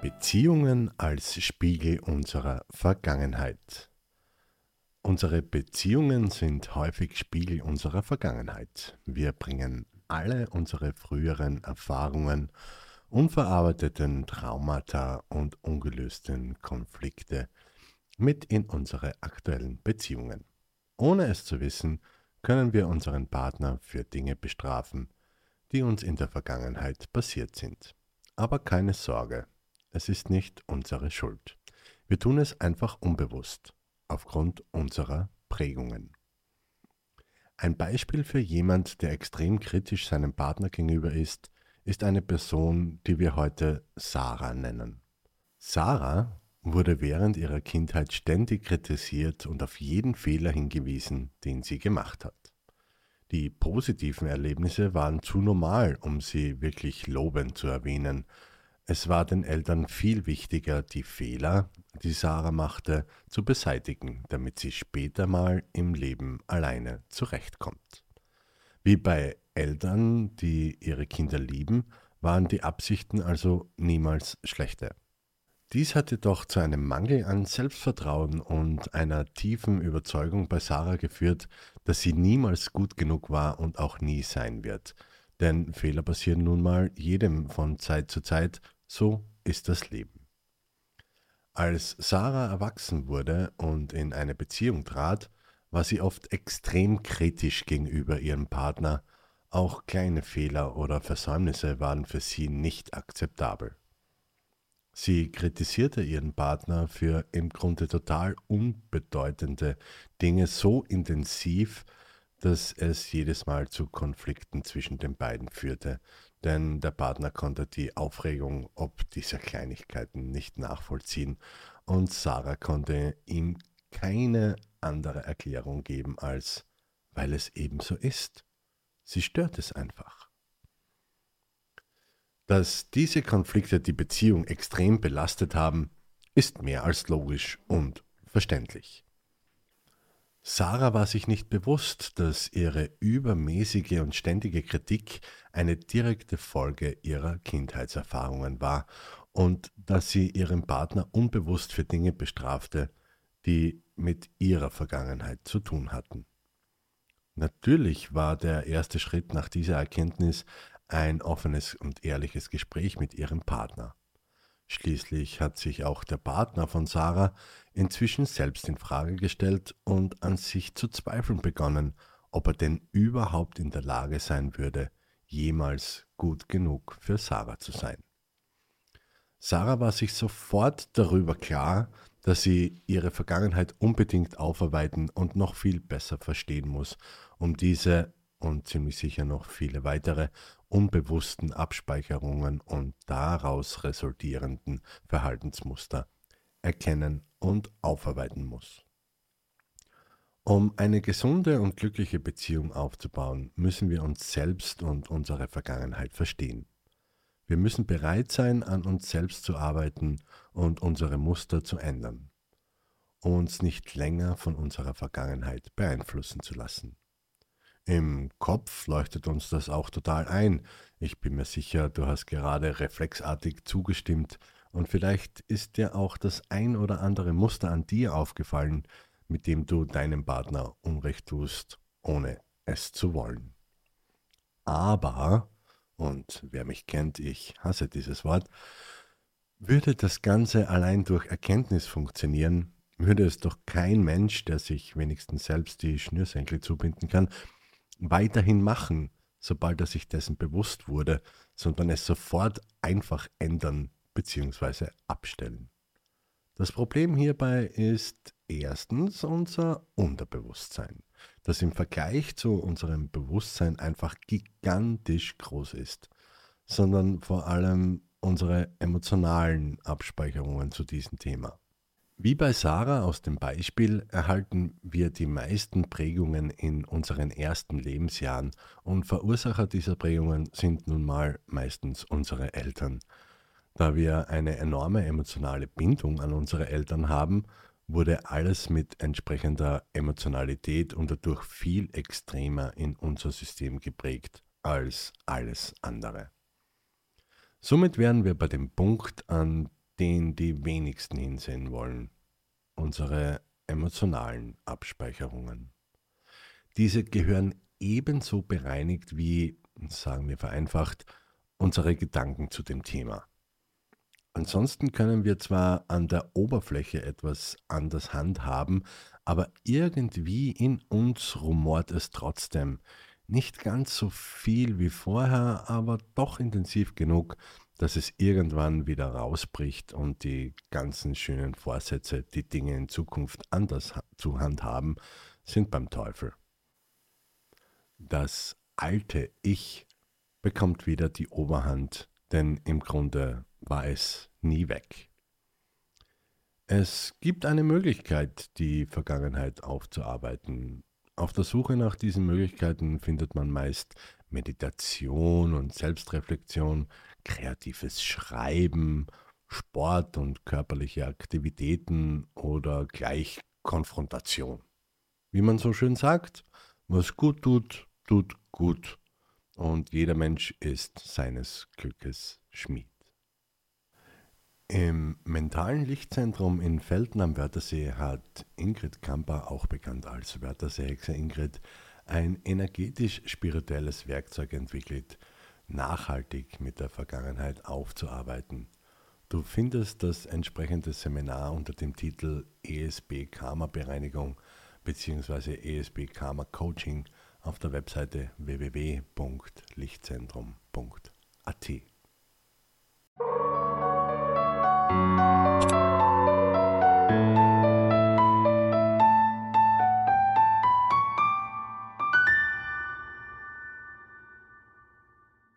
Beziehungen als Spiegel unserer Vergangenheit. Unsere Beziehungen sind häufig Spiegel unserer Vergangenheit. Wir bringen alle unsere früheren Erfahrungen, unverarbeiteten Traumata und ungelösten Konflikte mit in unsere aktuellen Beziehungen. Ohne es zu wissen, können wir unseren Partner für Dinge bestrafen, die uns in der Vergangenheit passiert sind. Aber keine Sorge, es ist nicht unsere Schuld. Wir tun es einfach unbewusst, aufgrund unserer Prägungen. Ein Beispiel für jemand, der extrem kritisch seinem Partner gegenüber ist, ist eine Person, die wir heute Sarah nennen. Sarah wurde während ihrer Kindheit ständig kritisiert und auf jeden Fehler hingewiesen, den sie gemacht hat. Die positiven Erlebnisse waren zu normal, um sie wirklich lobend zu erwähnen. Es war den Eltern viel wichtiger, die Fehler, die Sarah machte, zu beseitigen, damit sie später mal im Leben alleine zurechtkommt. Wie bei Eltern, die ihre Kinder lieben, waren die Absichten also niemals schlechte. Dies hatte doch zu einem Mangel an Selbstvertrauen und einer tiefen Überzeugung bei Sarah geführt, dass sie niemals gut genug war und auch nie sein wird. Denn Fehler passieren nun mal jedem von Zeit zu Zeit, so ist das Leben. Als Sarah erwachsen wurde und in eine Beziehung trat, war sie oft extrem kritisch gegenüber ihrem Partner, auch kleine Fehler oder Versäumnisse waren für sie nicht akzeptabel. Sie kritisierte ihren Partner für im Grunde total unbedeutende Dinge so intensiv, dass es jedes Mal zu Konflikten zwischen den beiden führte, denn der Partner konnte die Aufregung ob dieser Kleinigkeiten nicht nachvollziehen und Sarah konnte ihm keine andere Erklärung geben als weil es eben so ist. Sie stört es einfach. Dass diese Konflikte die Beziehung extrem belastet haben, ist mehr als logisch und verständlich. Sarah war sich nicht bewusst, dass ihre übermäßige und ständige Kritik eine direkte Folge ihrer Kindheitserfahrungen war und dass sie ihren Partner unbewusst für Dinge bestrafte, die mit ihrer Vergangenheit zu tun hatten. Natürlich war der erste Schritt nach dieser Erkenntnis ein offenes und ehrliches Gespräch mit ihrem Partner. Schließlich hat sich auch der Partner von Sarah inzwischen selbst in Frage gestellt und an sich zu zweifeln begonnen, ob er denn überhaupt in der Lage sein würde, jemals gut genug für Sarah zu sein. Sarah war sich sofort darüber klar, dass sie ihre Vergangenheit unbedingt aufarbeiten und noch viel besser verstehen muss, um diese und ziemlich sicher noch viele weitere unbewussten Abspeicherungen und daraus resultierenden Verhaltensmuster erkennen und aufarbeiten muss. Um eine gesunde und glückliche Beziehung aufzubauen, müssen wir uns selbst und unsere Vergangenheit verstehen. Wir müssen bereit sein, an uns selbst zu arbeiten und unsere Muster zu ändern, uns nicht länger von unserer Vergangenheit beeinflussen zu lassen. Im Kopf leuchtet uns das auch total ein. Ich bin mir sicher, du hast gerade reflexartig zugestimmt und vielleicht ist dir auch das ein oder andere Muster an dir aufgefallen, mit dem du deinem Partner Unrecht tust, ohne es zu wollen. Aber, und wer mich kennt, ich hasse dieses Wort, würde das Ganze allein durch Erkenntnis funktionieren, würde es doch kein Mensch, der sich wenigstens selbst die Schnürsenkel zubinden kann, weiterhin machen, sobald er sich dessen bewusst wurde, sondern es sofort einfach ändern bzw. abstellen. Das Problem hierbei ist erstens unser Unterbewusstsein, das im Vergleich zu unserem Bewusstsein einfach gigantisch groß ist, sondern vor allem unsere emotionalen Abspeicherungen zu diesem Thema. Wie bei Sarah aus dem Beispiel erhalten wir die meisten Prägungen in unseren ersten Lebensjahren und Verursacher dieser Prägungen sind nun mal meistens unsere Eltern. Da wir eine enorme emotionale Bindung an unsere Eltern haben, wurde alles mit entsprechender Emotionalität und dadurch viel extremer in unser System geprägt als alles andere. Somit wären wir bei dem Punkt, an den die wenigsten hinsehen wollen, unsere emotionalen Abspeicherungen. Diese gehören ebenso bereinigt wie, sagen wir vereinfacht, unsere Gedanken zu dem Thema. Ansonsten können wir zwar an der Oberfläche etwas anders handhaben, aber irgendwie in uns rumort es trotzdem. Nicht ganz so viel wie vorher, aber doch intensiv genug, dass es irgendwann wieder rausbricht und die ganzen schönen Vorsätze, die Dinge in Zukunft anders zu handhaben, sind beim Teufel. Das alte Ich bekommt wieder die Oberhand, denn im Grunde war es nie weg. Es gibt eine Möglichkeit, die Vergangenheit aufzuarbeiten. Auf der Suche nach diesen Möglichkeiten findet man meist Meditation und Selbstreflexion, kreatives Schreiben, Sport und körperliche Aktivitäten oder gleich Konfrontation. Wie man so schön sagt, was gut tut, tut gut. Und jeder Mensch ist seines Glückes Schmied. Im mentalen Lichtzentrum in Felden am Wörthersee hat Ingrid Kamper, auch bekannt als Wörthersee-Hexe Ingrid, ein energetisch-spirituelles Werkzeug entwickelt, nachhaltig mit der Vergangenheit aufzuarbeiten. Du findest das entsprechende Seminar unter dem Titel ESB Karma Bereinigung bzw. ESB Karma Coaching auf der Webseite www.lichtzentrum.at.